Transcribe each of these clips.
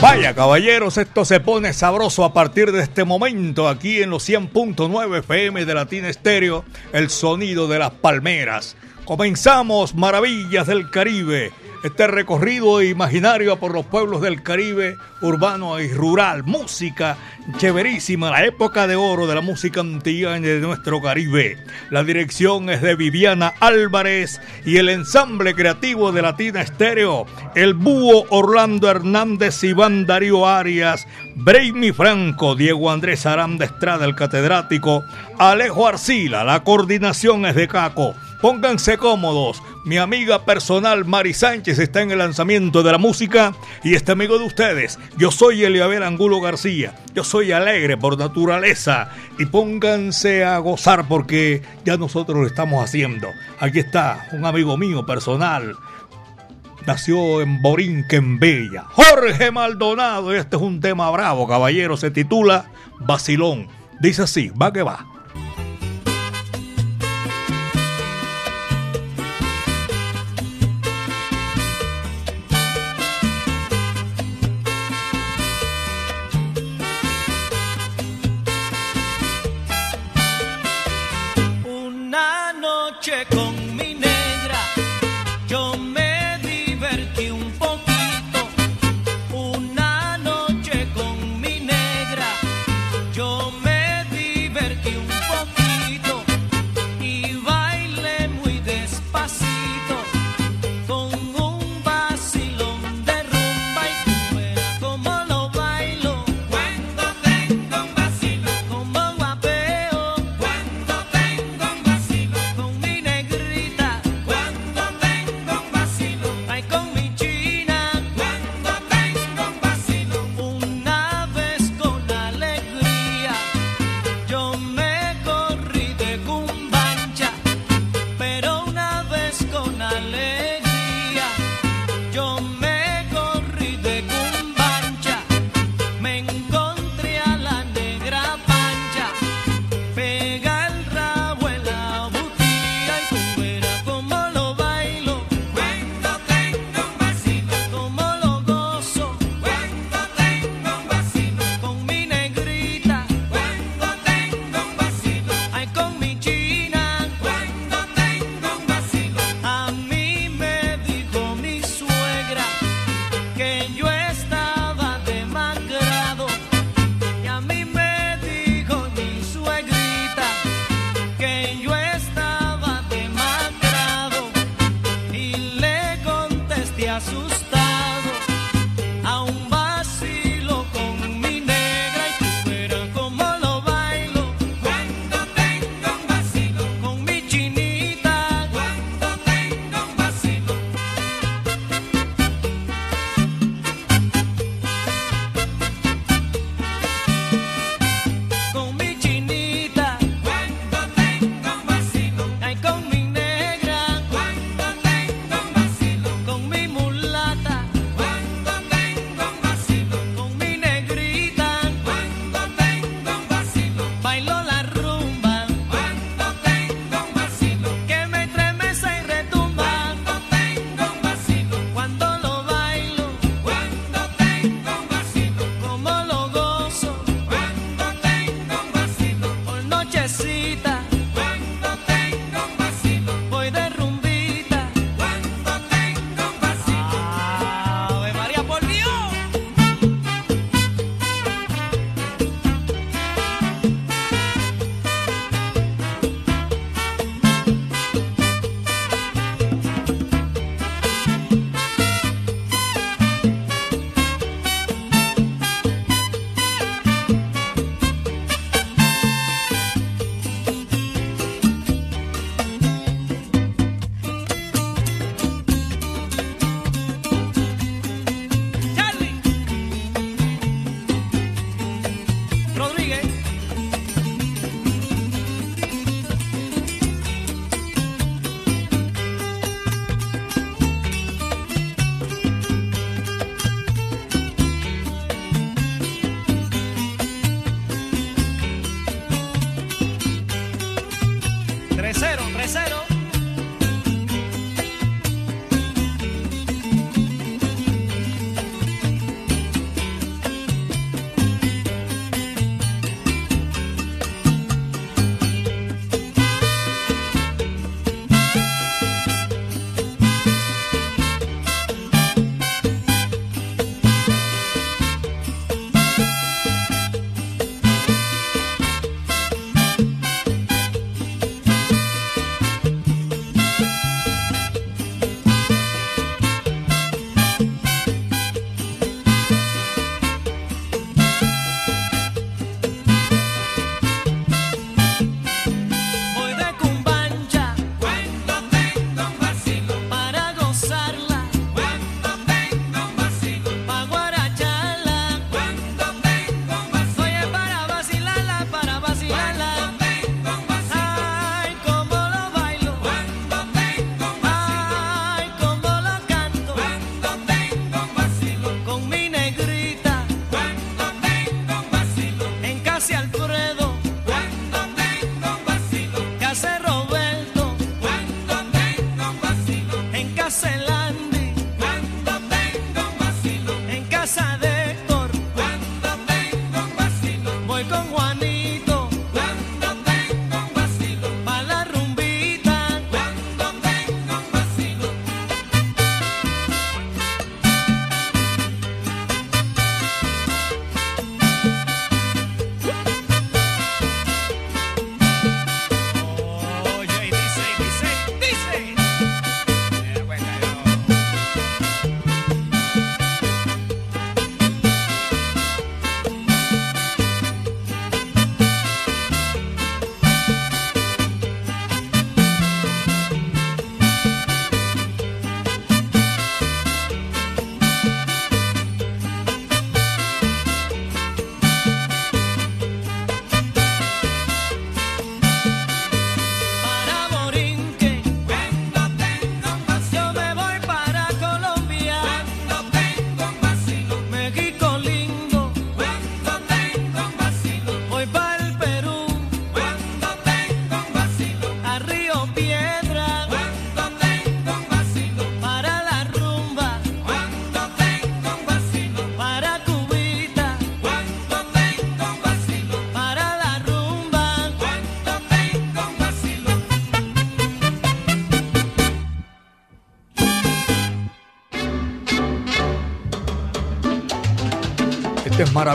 Vaya caballeros, esto se pone sabroso a partir de este momento aquí en los 100.9 FM de Latina Estéreo, el sonido de las palmeras. Comenzamos Maravillas del Caribe este recorrido imaginario por los pueblos del Caribe, urbano y rural, música chéverísima, la época de oro de la música antillana de nuestro Caribe. La dirección es de Viviana Álvarez y el ensamble creativo de Latina Estéreo, el búho Orlando Hernández, Iván Darío Arias, Braimi Franco, Diego Andrés Aranda Estrada, el catedrático, Alejo Arcila, la coordinación es de Caco. Pónganse cómodos. Mi amiga personal Mari Sánchez está en el lanzamiento de la música y este amigo de ustedes. Yo soy Eliabel Angulo García. Yo soy alegre por naturaleza y pónganse a gozar porque ya nosotros lo estamos haciendo. Aquí está un amigo mío personal. Nació en Borinquen Bella. Jorge Maldonado. Este es un tema bravo, caballero. Se titula Basilón. Dice así, va que va. Công.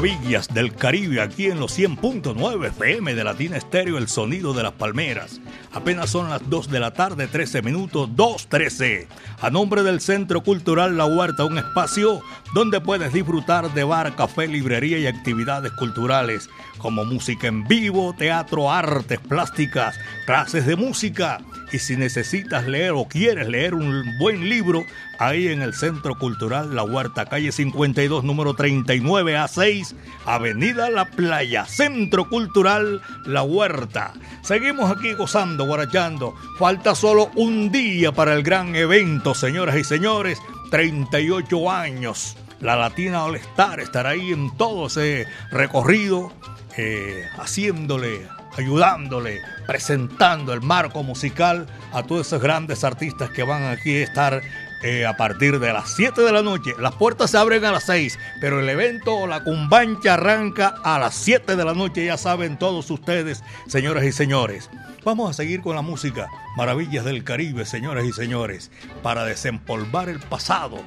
Maravillas del Caribe aquí en los 100.9 FM de Latina Estéreo, el sonido de las palmeras. Apenas son las 2 de la tarde, 13 minutos, 2.13. A nombre del Centro Cultural La Huerta, un espacio donde puedes disfrutar de bar, café, librería y actividades culturales como música en vivo, teatro, artes plásticas, clases de música. Y si necesitas leer o quieres leer un buen libro, ahí en el Centro Cultural La Huerta, calle 52, número 39 a 6, Avenida La Playa, Centro Cultural La Huerta. Seguimos aquí gozando, guarachando. Falta solo un día para el gran evento, señoras y señores. 38 años. La Latina All Star estará ahí en todo ese recorrido, eh, haciéndole, ayudándole, presentando el marco musical a todos esos grandes artistas que van aquí a estar eh, a partir de las 7 de la noche. Las puertas se abren a las 6, pero el evento o la cumbancha arranca a las 7 de la noche, ya saben todos ustedes, señoras y señores. Vamos a seguir con la música Maravillas del Caribe, señoras y señores, para desempolvar el pasado.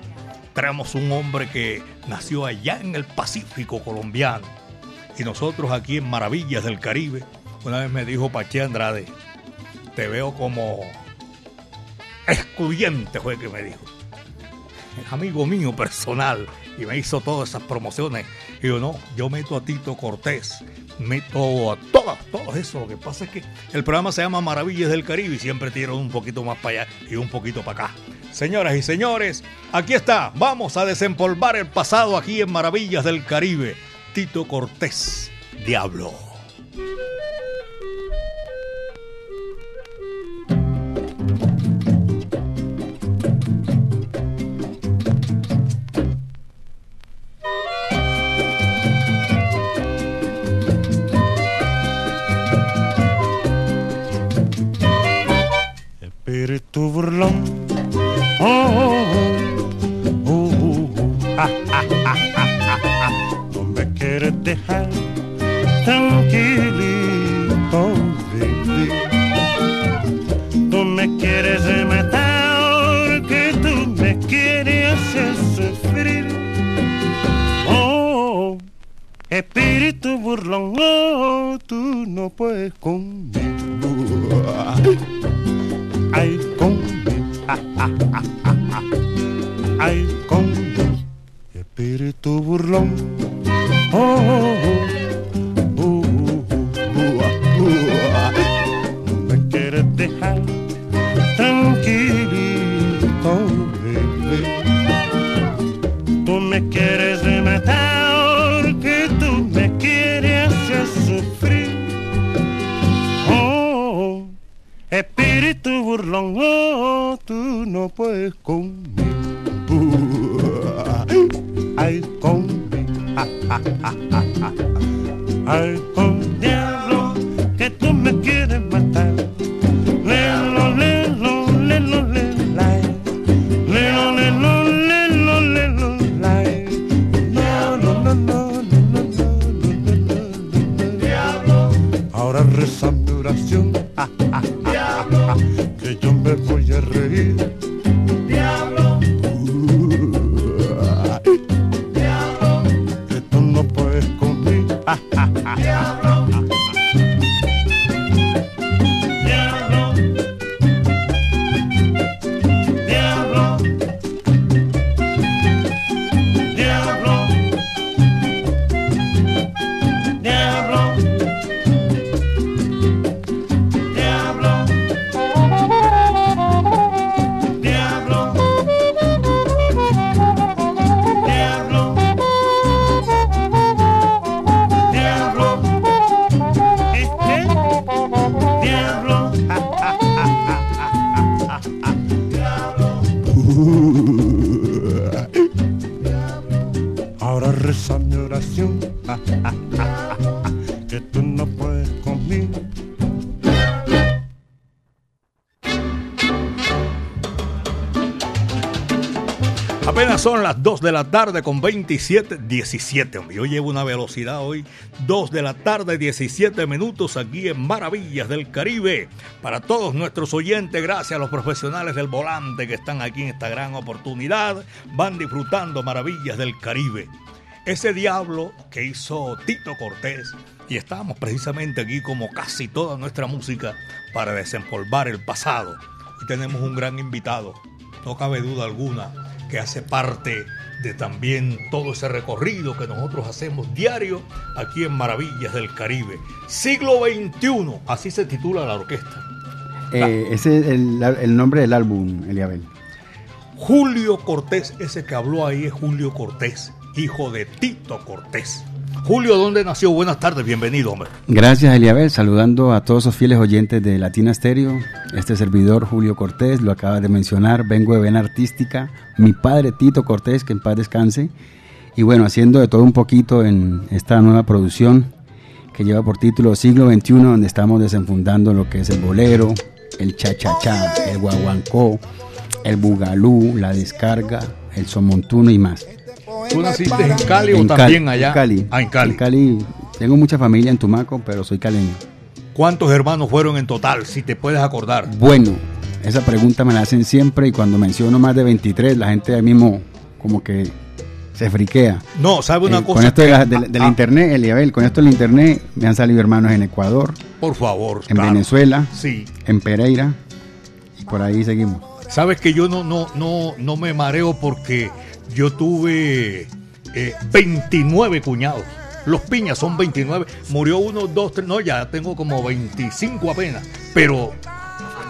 Traemos un hombre que nació allá en el Pacífico colombiano y nosotros aquí en Maravillas del Caribe. Una vez me dijo Pache Andrade, te veo como excluyente fue que me dijo. Es amigo mío personal y me hizo todas esas promociones. Y yo no, yo meto a Tito Cortés, meto a todas, todo eso. Lo que pasa es que el programa se llama Maravillas del Caribe y siempre tiro un poquito más para allá y un poquito para acá. Señoras y señores, aquí está. Vamos a desempolvar el pasado aquí en Maravillas del Caribe. Tito Cortés, Diablo. Las 2 de la tarde con 27, 17. Yo llevo una velocidad hoy. 2 de la tarde, 17 minutos aquí en Maravillas del Caribe. Para todos nuestros oyentes, gracias a los profesionales del volante que están aquí en esta gran oportunidad, van disfrutando Maravillas del Caribe. Ese diablo que hizo Tito Cortés. Y estamos precisamente aquí como casi toda nuestra música para desempolvar el pasado. Y tenemos un gran invitado, no cabe duda alguna que hace parte de también todo ese recorrido que nosotros hacemos diario aquí en Maravillas del Caribe. Siglo XXI, así se titula la orquesta. Eh, ese es el, el, nombre del álbum, Eliabel. Julio Cortés, ese que habló ahí es Julio Cortés, hijo de Tito Cortés. Julio, ¿dónde nació? Buenas tardes, bienvenido, hombre. Gracias, Eliabel. Saludando a todos los fieles oyentes de Latina Stereo. Este servidor, Julio Cortés, lo acaba de mencionar. Vengo de Vena Artística. Mi padre, Tito Cortés, que en paz descanse. Y bueno, haciendo de todo un poquito en esta nueva producción que lleva por título Siglo XXI, donde estamos desenfundando lo que es el bolero, el cha-cha-cha, el guaguancó, el bugalú, la descarga, el somontuno y más. ¿Tú naciste en Cali o también allá? En Cali. Ah, en Cali. En Cali. Tengo mucha familia en Tumaco, pero soy caleño. ¿Cuántos hermanos fueron en total, si te puedes acordar? Bueno, esa pregunta me la hacen siempre y cuando menciono más de 23, la gente ahí mismo como que se friquea. No, ¿sabe una Eh, cosa? Con esto de la- que- del, del Ah, internet, Eliabel, con esto del internet me han salido hermanos en Ecuador, Por favor. en claro. Venezuela, Sí. en Pereira y por ahí seguimos. Sabes que yo no, no, no, no me mareo porque yo tuve eh, 29 cuñados. Los piñas son 29. Murió uno, dos, tres. No, ya tengo como 25 apenas. Pero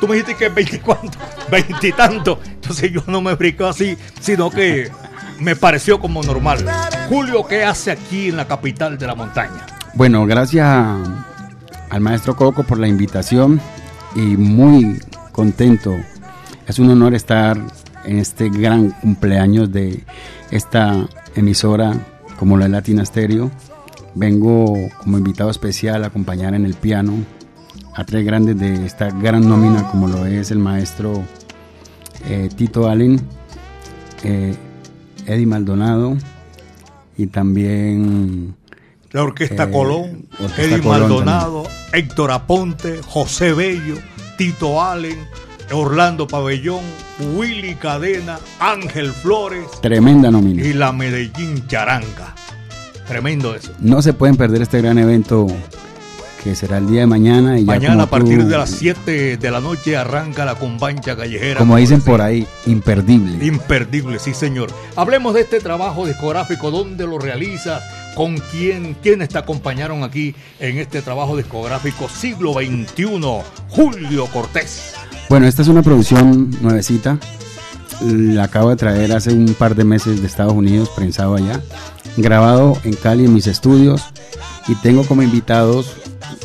tú me dijiste que es 20 cuánto, 20 y tanto. Entonces yo no me explico así, sino que me pareció como normal. Julio, ¿qué hace aquí en la capital de la montaña? Bueno, gracias al maestro Coco por la invitación y muy contento. Es un honor estar en este gran cumpleaños de esta emisora como la Latina Stereo. Vengo como invitado especial a acompañar en el piano a tres grandes de esta gran nómina como lo es el maestro eh, Tito Allen, eh, Eddie Maldonado y también La Orquesta Eh, Colón, Orquesta Eddie Colón Maldonado, Héctor Aponte, José Bello, Tito Allen, Orlando Pabellón, Willy Cadena, Ángel Flores tremenda nómina. y la Medellín Charanga. Tremendo eso. No se pueden perder este gran evento que será el día de mañana. Y ya Mañana a partir tú- de las 7 de la noche arranca la combancha callejera. Como dicen por ahí, imperdible. Imperdible, sí señor. Hablemos de este trabajo discográfico, dónde lo realizas, con quién, quiénes te acompañaron aquí en este trabajo discográfico siglo XXI, Julio Cortés. Bueno, esta es una producción nuevecita. La acabo de traer hace un par de meses de Estados Unidos, prensado allá. Grabado en Cali en mis estudios. Y tengo como invitados,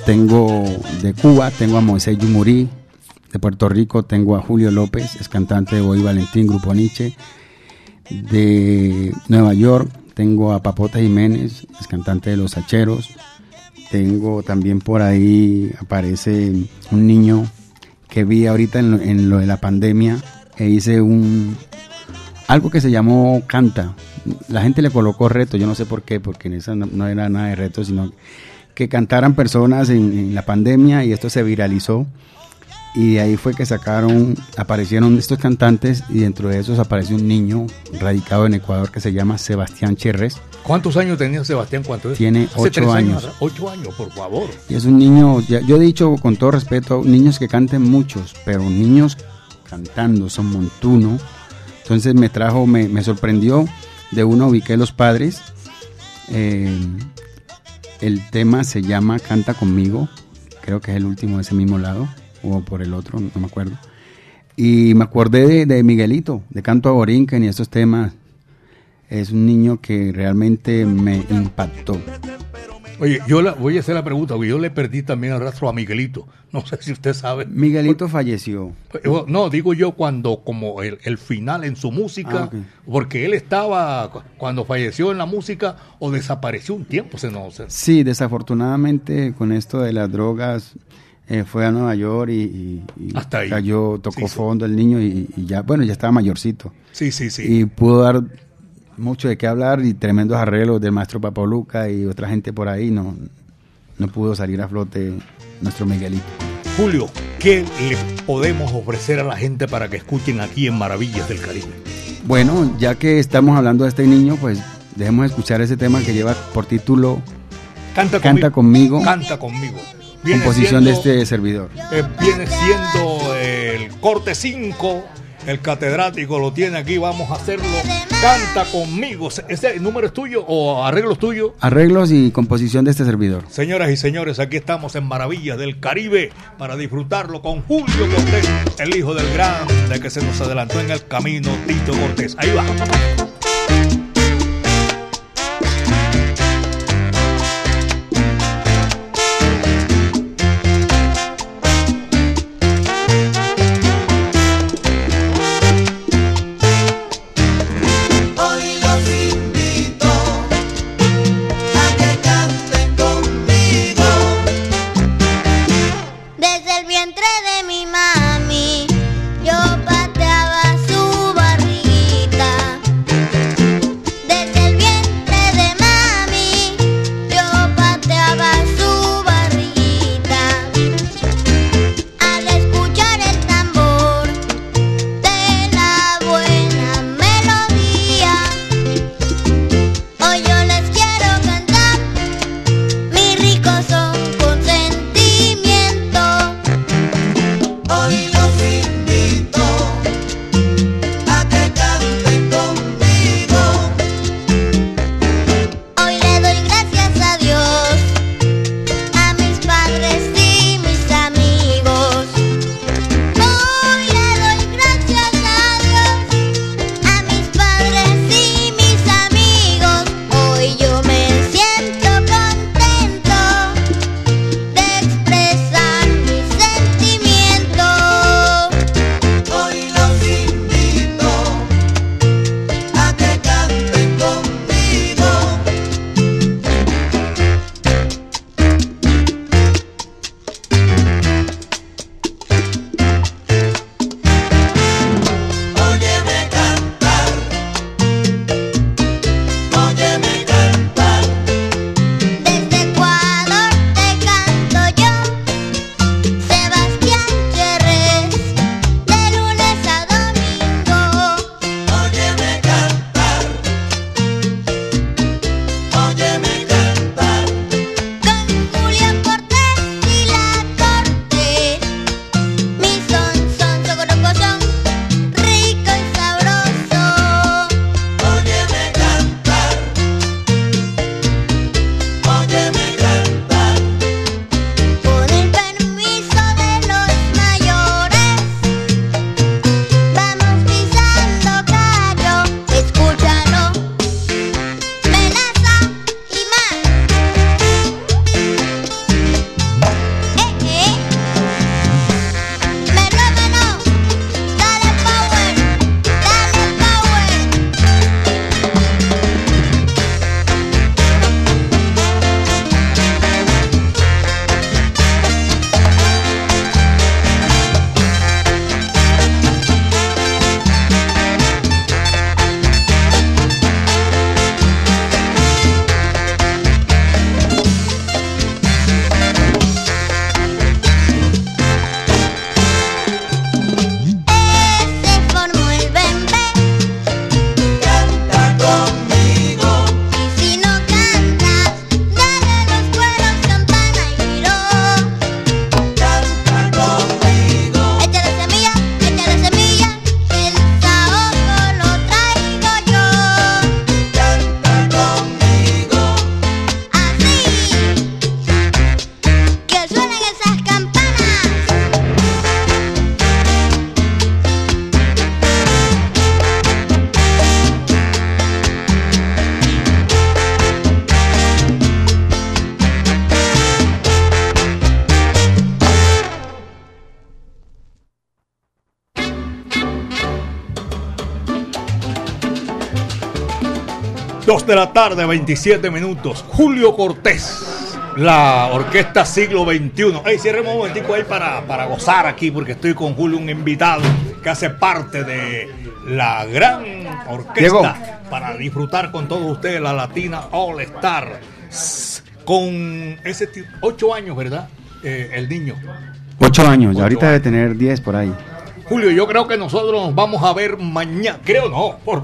tengo de Cuba, tengo a Moisés Yumurí. De Puerto Rico tengo a Julio López, es cantante de Boy Valentín, Grupo Nietzsche. De Nueva York tengo a Papota Jiménez, es cantante de Los Hacheros. Tengo también por ahí, aparece un niño que vi ahorita en lo, en lo de la pandemia e hice un algo que se llamó Canta. La gente le colocó reto, yo no sé por qué, porque en esa no, era nada de reto, sino que cantaran personas en la pandemia y esto se viralizó. Y de ahí fue que sacaron, aparecieron estos cantantes y dentro de esos apareció un niño radicado en Ecuador que se llama Sebastián Cherres. ¿Cuántos años tenía Sebastián? ¿Cuánto es? Tiene Hace ocho años. atrás. Ocho años, por favor. Y es un niño, yo he dicho con todo respeto, niños que canten muchos, pero niños cantando, son montuno. Entonces me trajo, me, me sorprendió. De uno ubiqué los padres. Eh, el tema se llama Canta conmigo. Creo que es el último de ese mismo lado. O por el otro, no me acuerdo. Y me acordé de, de Miguelito, de Canto a Borinquen y estos temas. Es un niño que realmente me impactó. Oye, yo la, voy a hacer la pregunta, porque yo le perdí también el rastro a Miguelito. No sé si usted sabe. Miguelito falleció. No, digo yo cuando, como el, el final en su música, Ah, ok. porque él estaba, cu- cuando falleció en la música, o desapareció un tiempo, se no sé. Sí, desafortunadamente con esto de las drogas eh, fue a Nueva York y, y- y Hasta ahí. cayó, tocó Sí, sí. fondo el niño y, y ya, bueno, ya estaba mayorcito. Sí, sí, sí. Y pudo dar mucho de qué hablar y tremendos arreglos del maestro Papaluca y otra gente por ahí. No, no pudo salir a flote nuestro Miguelito. Julio, ¿qué le podemos ofrecer a la gente para que escuchen aquí en Maravillas del Caribe? Bueno, ya que estamos hablando de este niño, pues dejemos escuchar ese tema que lleva por título Canta conmigo. Canta conmigo, Canta conmigo. Composición de este servidor. eh, viene siendo el corte 5. El catedrático lo tiene aquí, vamos a hacerlo. Canta conmigo. ¿Ese número es tuyo o arreglo es tuyo? Arreglos y composición de este servidor. Señoras y señores, aquí estamos en Maravillas del Caribe para disfrutarlo con Julio Cortés, el hijo del grande que se nos adelantó en el camino, Tito Cortés. Ahí va. 2 de la tarde, 27 minutos. Julio Cortés, la orquesta siglo XXI. Hey, cierremos un momentico ahí para, para gozar aquí, porque estoy con Julio, un invitado que hace parte de la gran orquesta para disfrutar con todos ustedes la Latina All Star. Con ese tipo, 8 años, ¿verdad? Eh, el niño. Ocho años, Ocho y ahorita debe tener 10 por ahí. Julio, yo creo que nosotros nos vamos a ver mañana. Creo no, por.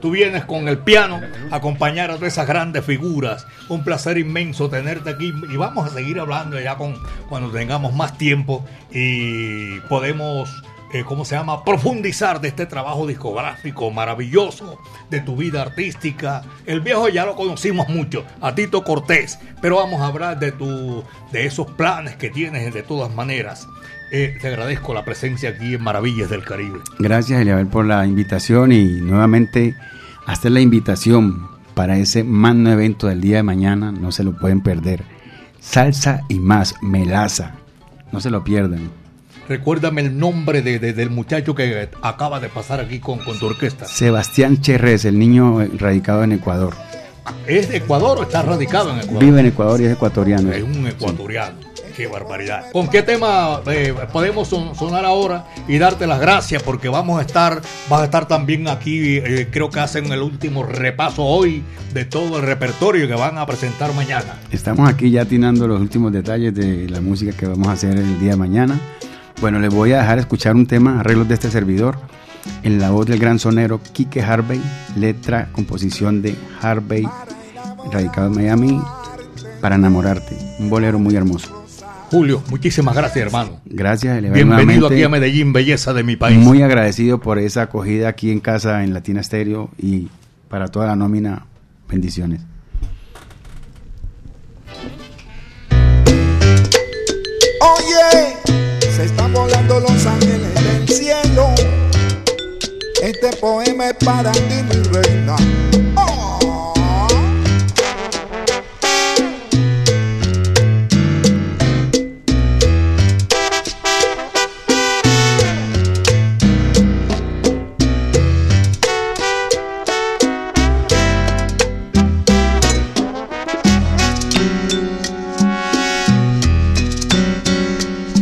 Tú vienes con el piano a acompañar a todas esas grandes figuras. Un placer inmenso tenerte aquí. Y vamos a seguir hablando ya con cuando tengamos más tiempo y podemos, eh, ¿cómo se llama? Profundizar de este trabajo discográfico maravilloso, de tu vida artística. El viejo ya lo conocimos mucho, a Tito Cortés. Pero vamos a hablar de, tu, de esos planes que tienes de todas maneras. Eh, te agradezco la presencia aquí en Maravillas del Caribe. Gracias, Eliabel, por la invitación y nuevamente hacer la invitación para ese magno evento del día de mañana. No se lo pueden perder. Salsa y más, melaza. No se lo pierdan. Recuérdame el nombre de- de- del muchacho que acaba de pasar aquí con, con tu orquesta. Sebastián Cherrés, el niño radicado en Ecuador. ¿Es de Ecuador o está radicado en Ecuador? Vive en Ecuador y es ecuatoriano. Es un ecuatoriano. Qué barbaridad. ¿Con qué tema eh, podemos son- sonar ahora y darte las gracias? Porque vamos a estar, vas a estar también aquí, eh, creo que hacen el último repaso hoy de todo el repertorio que van a presentar mañana. Estamos aquí ya atinando los últimos detalles de la música que vamos a hacer el día de mañana. Bueno, les voy a dejar escuchar un tema, arreglos de este servidor, en la voz del gran sonero Kike Harvey, letra, composición de Harvey, radicado en Miami, para enamorarte. Un bolero muy hermoso. Julio, muchísimas gracias, hermano. Gracias, Bienvenido aquí a Medellín, belleza de mi país. Muy agradecido por esa acogida aquí en casa en Latina Stereo y para toda la nómina, bendiciones. Oye, se están volando los ángeles del cielo. Este poema es para ti, mi reina.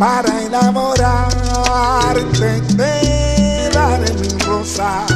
Para enamorarte te daré mis rosas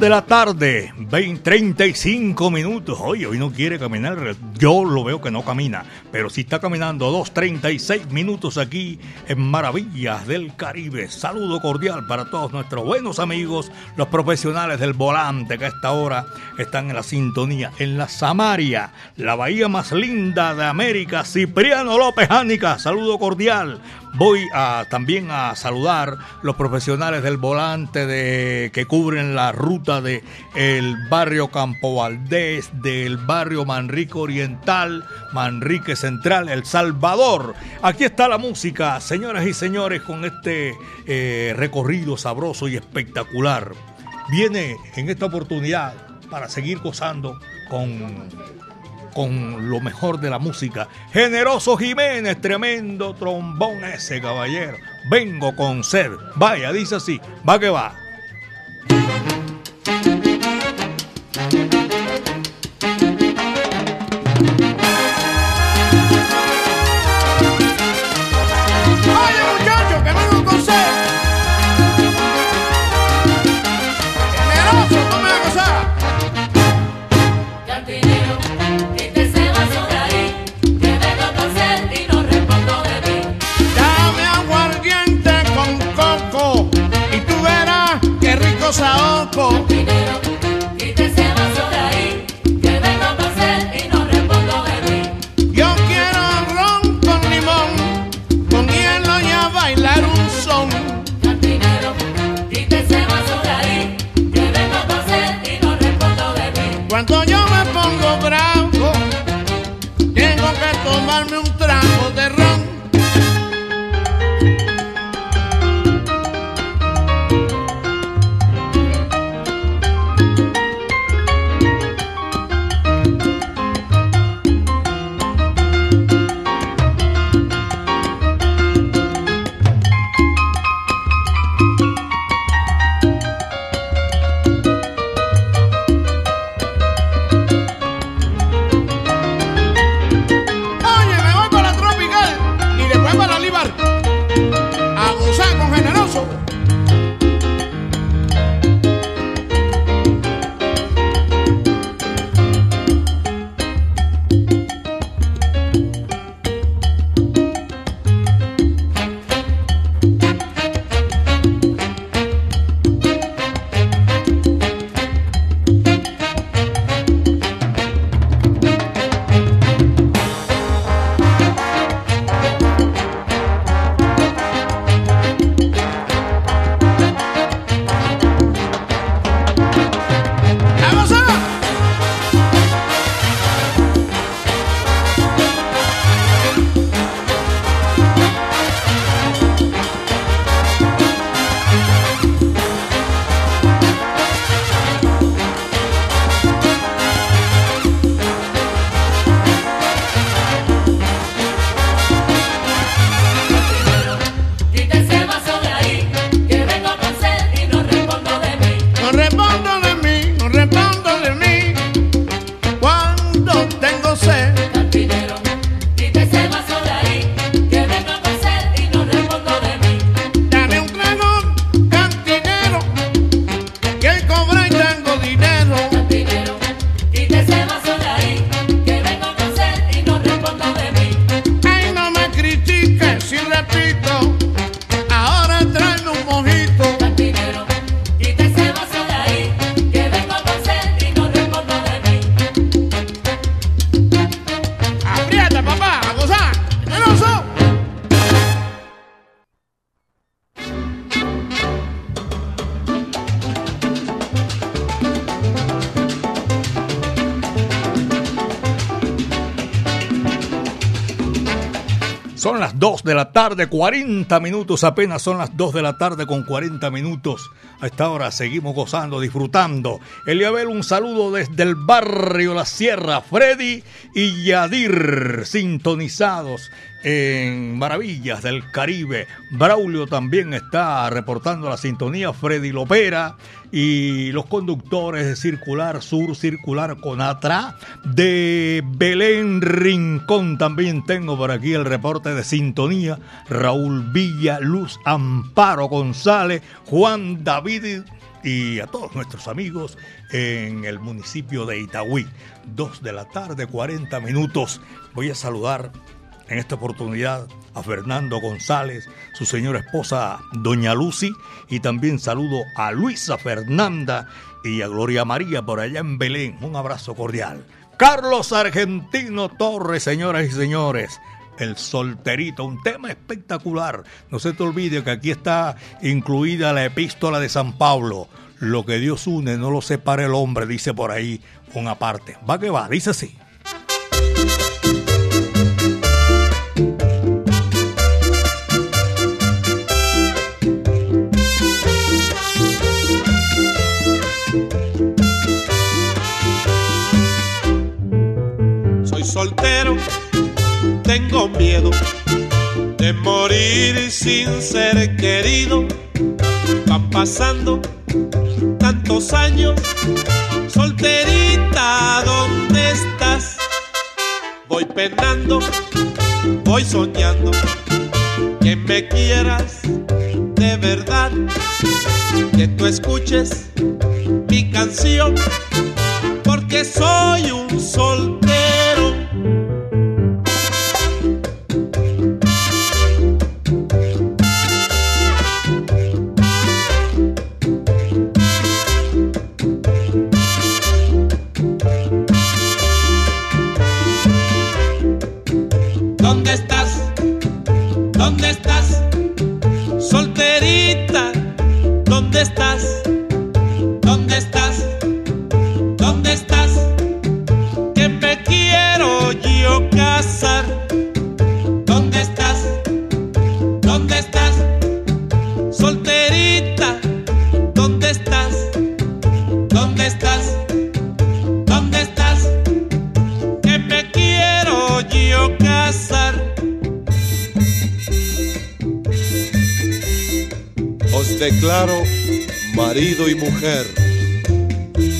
de la tarde, 20, 35 minutos. Hoy, hoy no quiere caminar. Yo lo veo que no camina pero sí está caminando 2.36 minutos aquí en Maravillas del Caribe. Saludo cordial para todos nuestros buenos amigos, los profesionales del volante que a esta hora están en la sintonía. En la Samaria, la bahía más linda de América, Cipriano López Ánica. Saludo cordial. Voy a, también a saludar los profesionales del volante de, que cubren la ruta de el barrio Campo Valdés, del barrio Manrique Oriental, Manrique Central, El Salvador. Aquí está la música, señoras y señores, con este eh, recorrido sabroso y espectacular. Viene en esta oportunidad para seguir gozando con con lo mejor de la música. Generoso Jiménez, tremendo trombón ese caballero. Vengo con sed. Vaya, dice así. Va que va. Mí. Yo quiero ron con limón, con hielo y a bailar un son. Tarde, 40 minutos, apenas son las 2 de la tarde con 40 minutos. A esta hora seguimos gozando, disfrutando. Eliabel, un saludo desde el barrio La Sierra. Freddy y Yadir, sintonizados en Maravillas del Caribe. Braulio también está reportando la sintonía. Freddy Lopera y los conductores de Circular Sur, Circular Conatra, de Belén Rincón. También tengo por aquí el reporte de sintonía. Raúl Villa, Luz Amparo González, Juan David y a todos nuestros amigos en el municipio de Itagüí. Dos de la tarde, 40 minutos. Voy a saludar en esta oportunidad a Fernando González, su señora esposa Doña Lucy, y también saludo a Luisa Fernanda y a Gloria María por allá en Belén. Un abrazo cordial. Carlos Argentino Torres, señoras y señores. El solterito, un tema espectacular. No se te olvide que aquí está incluida la epístola de San Pablo. Lo que Dios une no lo separa el hombre, dice por ahí una parte. Va que va, dice así. Tengo miedo de morir sin ser querido. Van pasando tantos años, solterita, ¿dónde estás? Voy penando, voy soñando que me quieras de verdad, que tú escuches mi canción, porque soy un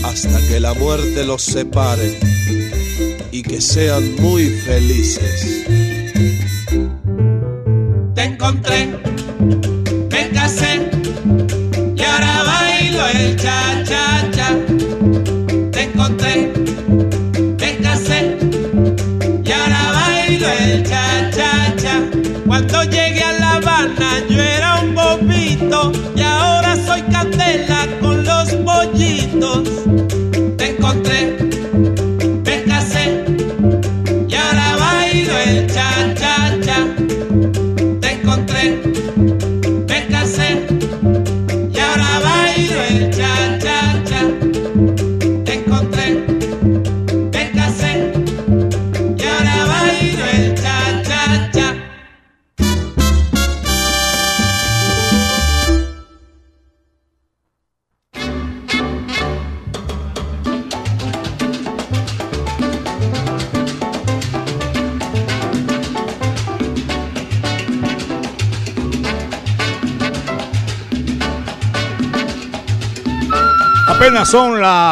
hasta que la muerte los separe y que sean muy felices. Te encontré, me casé y ahora bailo el cha cha cha. Te encontré, me casé y ahora bailo el cha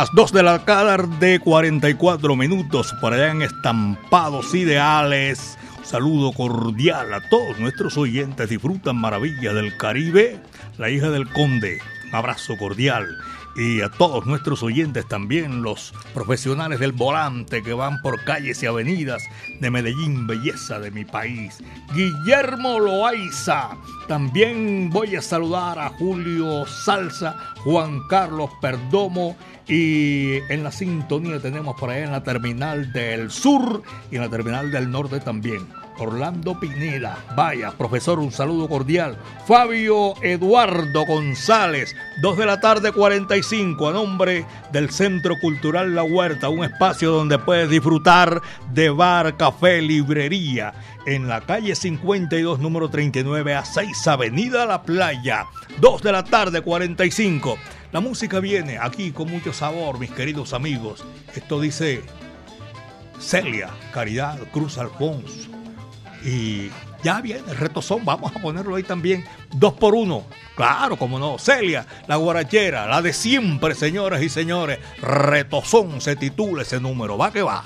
las 2 de la tarde, 44 minutos por allá en Estampados Ideales. Un saludo cordial a todos nuestros oyentes. Disfrutan maravillas del Caribe. La hija del conde. Un abrazo cordial. Y a todos nuestros oyentes también, los profesionales del volante que van por calles y avenidas de Medellín, belleza de mi país. Guillermo Loaiza. También voy a saludar a Julio Salsa, Juan Carlos Perdomo y en la sintonía tenemos por ahí en la terminal del sur y en la terminal del norte también. Orlando Pineda. Vaya, profesor, un saludo cordial. Fabio Eduardo González, 2 de la tarde 45, a nombre del Centro Cultural La Huerta, un espacio donde puedes disfrutar de bar, café, librería, en la calle 52, número 39 a 6, Avenida La Playa, 2 de la tarde 45. La música viene aquí con mucho sabor, mis queridos amigos. Esto dice Celia, Caridad, Cruz Alfonso. Y ya viene el retozón, vamos a ponerlo ahí también, dos por uno. Claro, como no, Celia, la guarachera, la de siempre, señoras y señores. Retozón se titula ese número, va que va.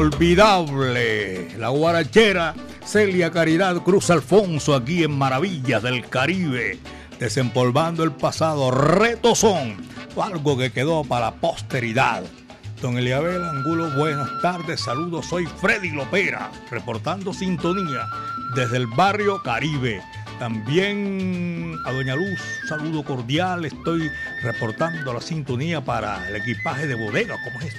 Inolvidable, la guarachera Celia Caridad Cruz Alfonso aquí en Maravillas del Caribe, desempolvando el pasado, retozón, algo que quedó para la posteridad. Don Eliabel Angulo, buenas tardes, saludos, soy Freddy Lopera, reportando sintonía desde el barrio Caribe. También a Doña Luz, saludo cordial, estoy reportando la sintonía para el equipaje de bodega, ¿cómo es?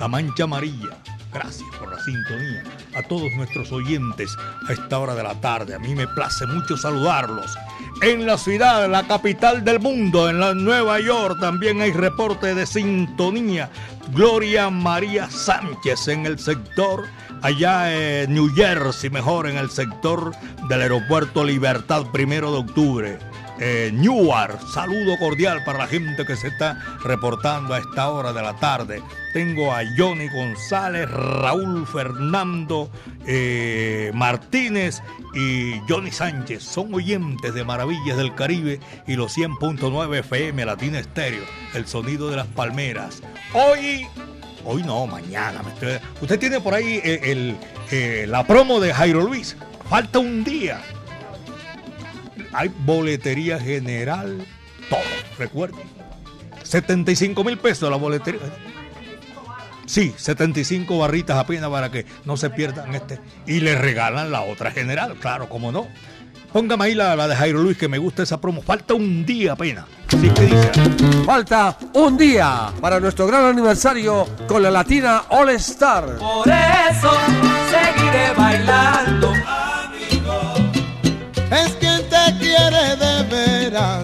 La Mancha Amarilla. Gracias por la sintonía. A todos nuestros oyentes a esta hora de la tarde. A mí me place mucho saludarlos. En la ciudad, la capital del mundo, en la Nueva York, también hay reporte de sintonía. Gloria María Sánchez en el sector, allá en New Jersey, mejor en el sector del aeropuerto Libertad, primero de octubre eh, Newark. Saludo cordial para la gente que se está reportando a esta hora de la tarde. Tengo a Johnny González, Raúl Fernando eh, Martínez y Johnny Sánchez. Son oyentes de Maravillas del Caribe y los 100.9 FM Latina Estéreo, el sonido de las palmeras. Hoy Hoy no, mañana. Usted tiene por ahí eh, el, eh, la promo de Jairo Luis. Falta un día. Hay boletería general, todo, recuerden. 75 mil pesos la boletería. Sí, 75 barritas apenas para que no se pierdan este. Y le regalan la otra general, claro, como no. Póngame ahí la, la de Jairo Luis, que me gusta esa promo. Falta un día apenas. Sí, que dice. Falta un día para nuestro gran aniversario con la Latina All Star. Por eso seguiré bailando.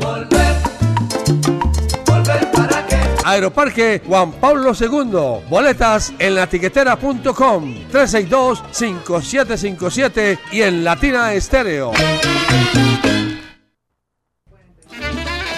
Volver, volver para qué. Aeroparque Juan Pablo II. Boletas en latiquetera.com 362-5757 y en Latina Estéreo.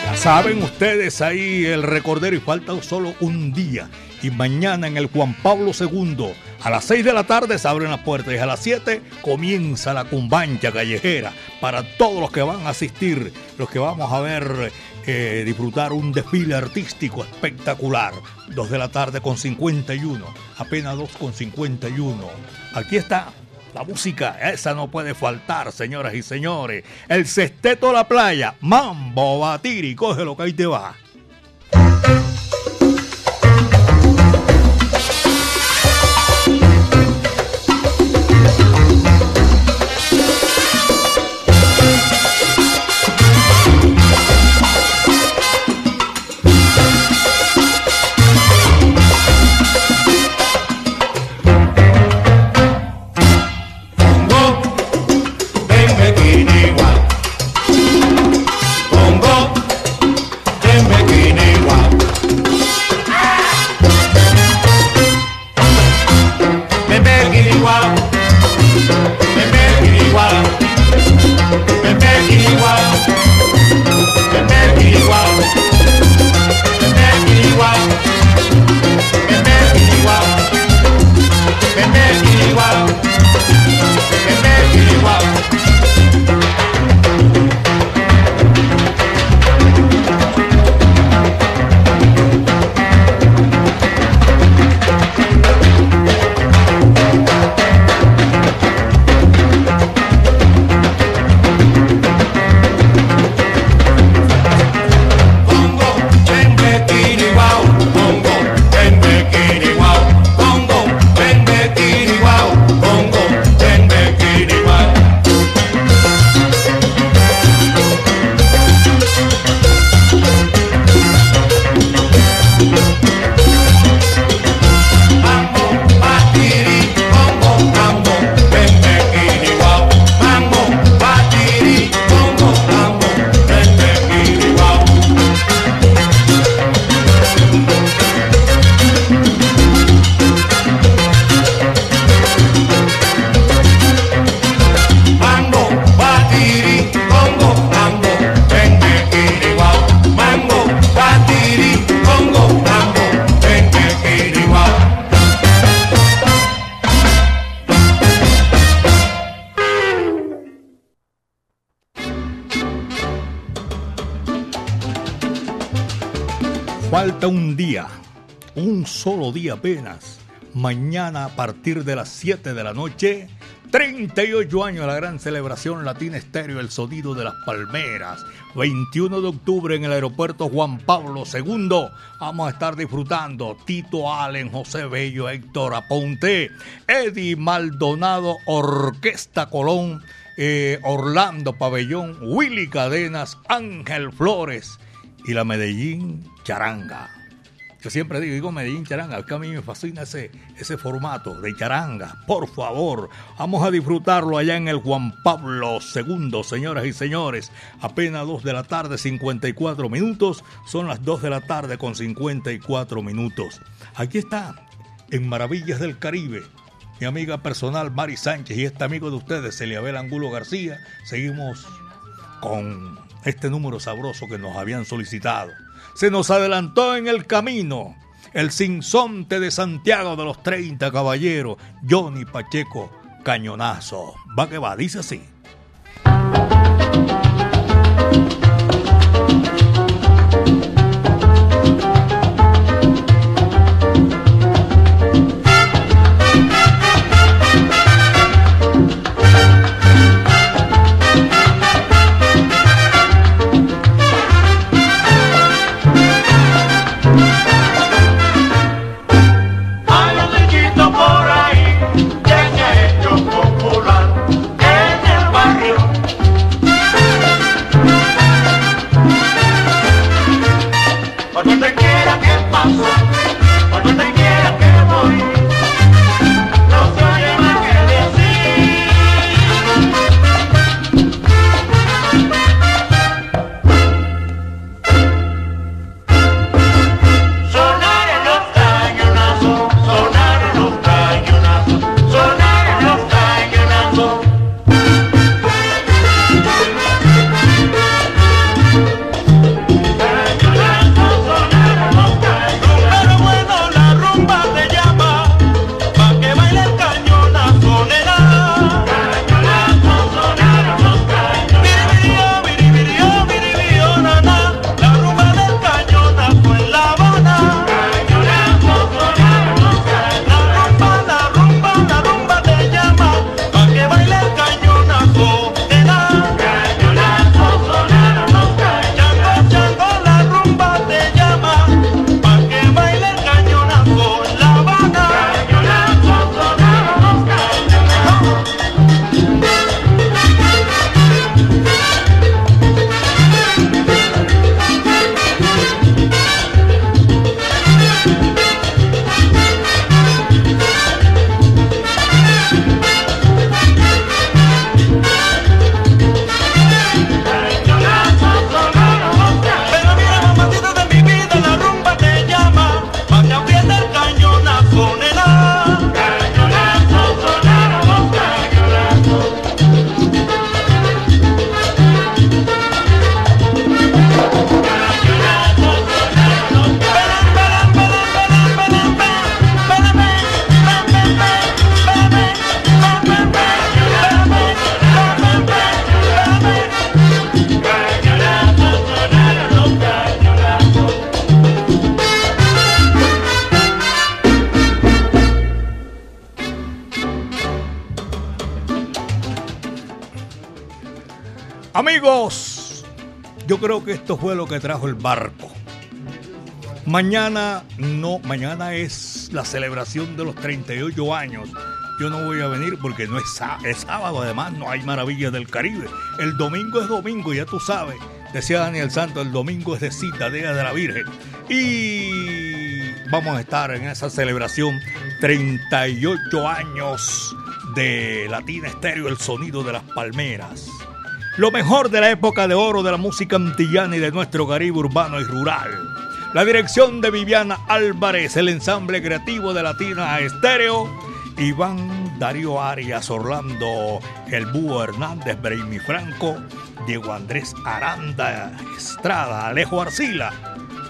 Ya saben ustedes ahí el recordero y falta solo un día. Y mañana en el Juan Pablo II, a las 6 de la tarde se abren las puertas y a las 7 comienza la cumbancha callejera para todos los que van a asistir, los que vamos a ver, eh, disfrutar un desfile artístico espectacular. 2 de la tarde con 51, apenas 2 con 51. Aquí está la música, esa no puede faltar, señoras y señores. El sexteto de la playa, Mambo Batiri, coge lo que ahí te va. Falta un día, un solo día apenas. Mañana a partir de las 7 de la noche, 38 años de la gran celebración Latina Estéreo, el sonido de las palmeras. 21 de octubre en el aeropuerto Juan Pablo II. Vamos a estar disfrutando Tito Allen, José Bello, Héctor Aponte, Eddie Maldonado, Orquesta Colón, eh, Orlando Pabellón, Willy Cadenas, Ángel Flores y la Medellín Charanga. Yo siempre digo, digo Medellín Charanga, que a mí me fascina ese, ese formato de charanga. Por favor, vamos a disfrutarlo allá en el Juan Pablo II, señoras y señores. Apenas 2 de la tarde, 54 minutos. Son las 2 de la tarde con 54 minutos. Aquí está, en Maravillas del Caribe, mi amiga personal Mari Sánchez y este amigo de ustedes, Eliabel Angulo García. Seguimos con este número sabroso que nos habían solicitado. Se nos adelantó en el camino el sinsonte de Santiago de los 30 caballeros, Johnny Pacheco Cañonazo. Va que va, dice así. Creo que esto fue lo que trajo el barco. Mañana no, mañana es la celebración de los 38 años. Yo no voy a venir porque no es, es sábado, además no hay maravillas del Caribe. El domingo es domingo, ya tú sabes. Decía Daniel Santos, el domingo es de cita, Día de la Virgen. Y vamos a estar en esa celebración 38 años de Latina Estéreo, el sonido de las palmeras. Lo mejor de la época de oro de la música antillana y de nuestro Caribe urbano y rural. La dirección de Viviana Álvarez, el ensamble creativo de Latina Estéreo, Iván Darío Arias, Orlando El Búho Hernández, Braimi Franco, Diego Andrés Aranda Estrada, Alejo Arcila.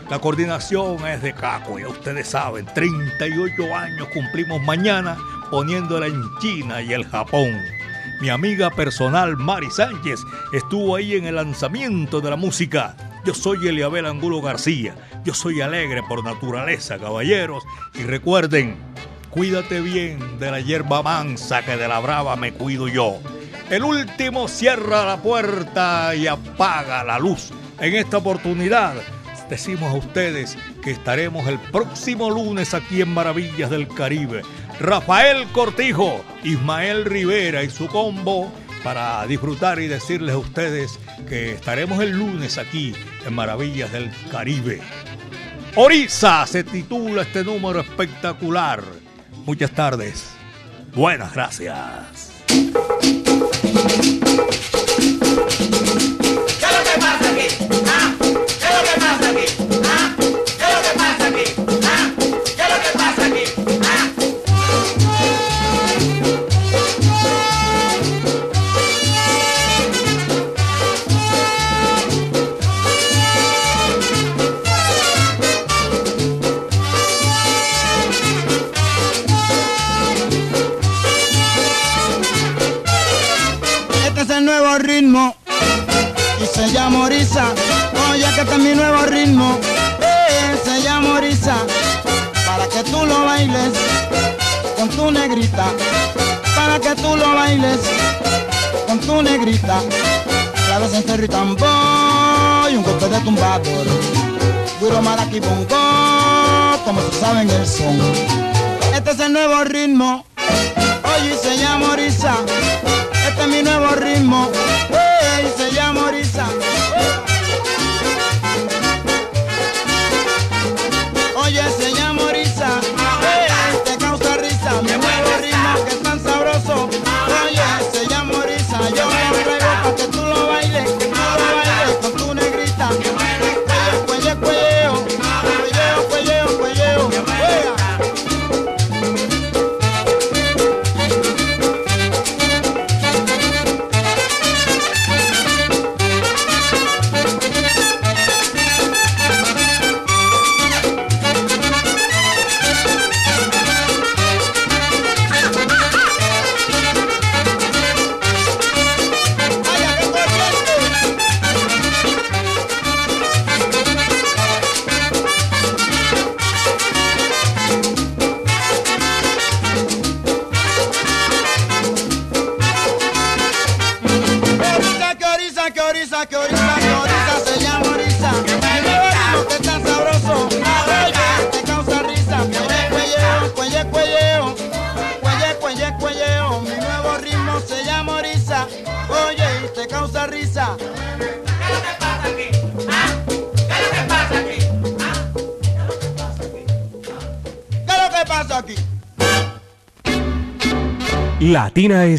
La coordinación es de Caco, ya ustedes saben, 38 años cumplimos mañana poniéndola en China y el Japón. Mi amiga personal Mari Sánchez estuvo ahí en el lanzamiento de la música. Yo soy Eliabel Angulo García. Yo soy alegre por naturaleza, caballeros. Y recuerden, cuídate bien de la hierba mansa que de la brava me cuido yo. El último cierra la puerta y apaga la luz. En esta oportunidad decimos a ustedes que estaremos el próximo lunes aquí en Maravillas del Caribe. Rafael Cortijo, Ismael Rivera y su combo para disfrutar y decirles a ustedes que estaremos el lunes aquí en Maravillas del Caribe. Orisa se titula este número espectacular. Muchas tardes. Buenas gracias. Con tu negrita. Claves en cerro y tambor y un golpe de tumbador. Duro maraqui bongo, como se saben el son. Este es el nuevo ritmo, oye, se llama Orisa. Este es mi nuevo ritmo,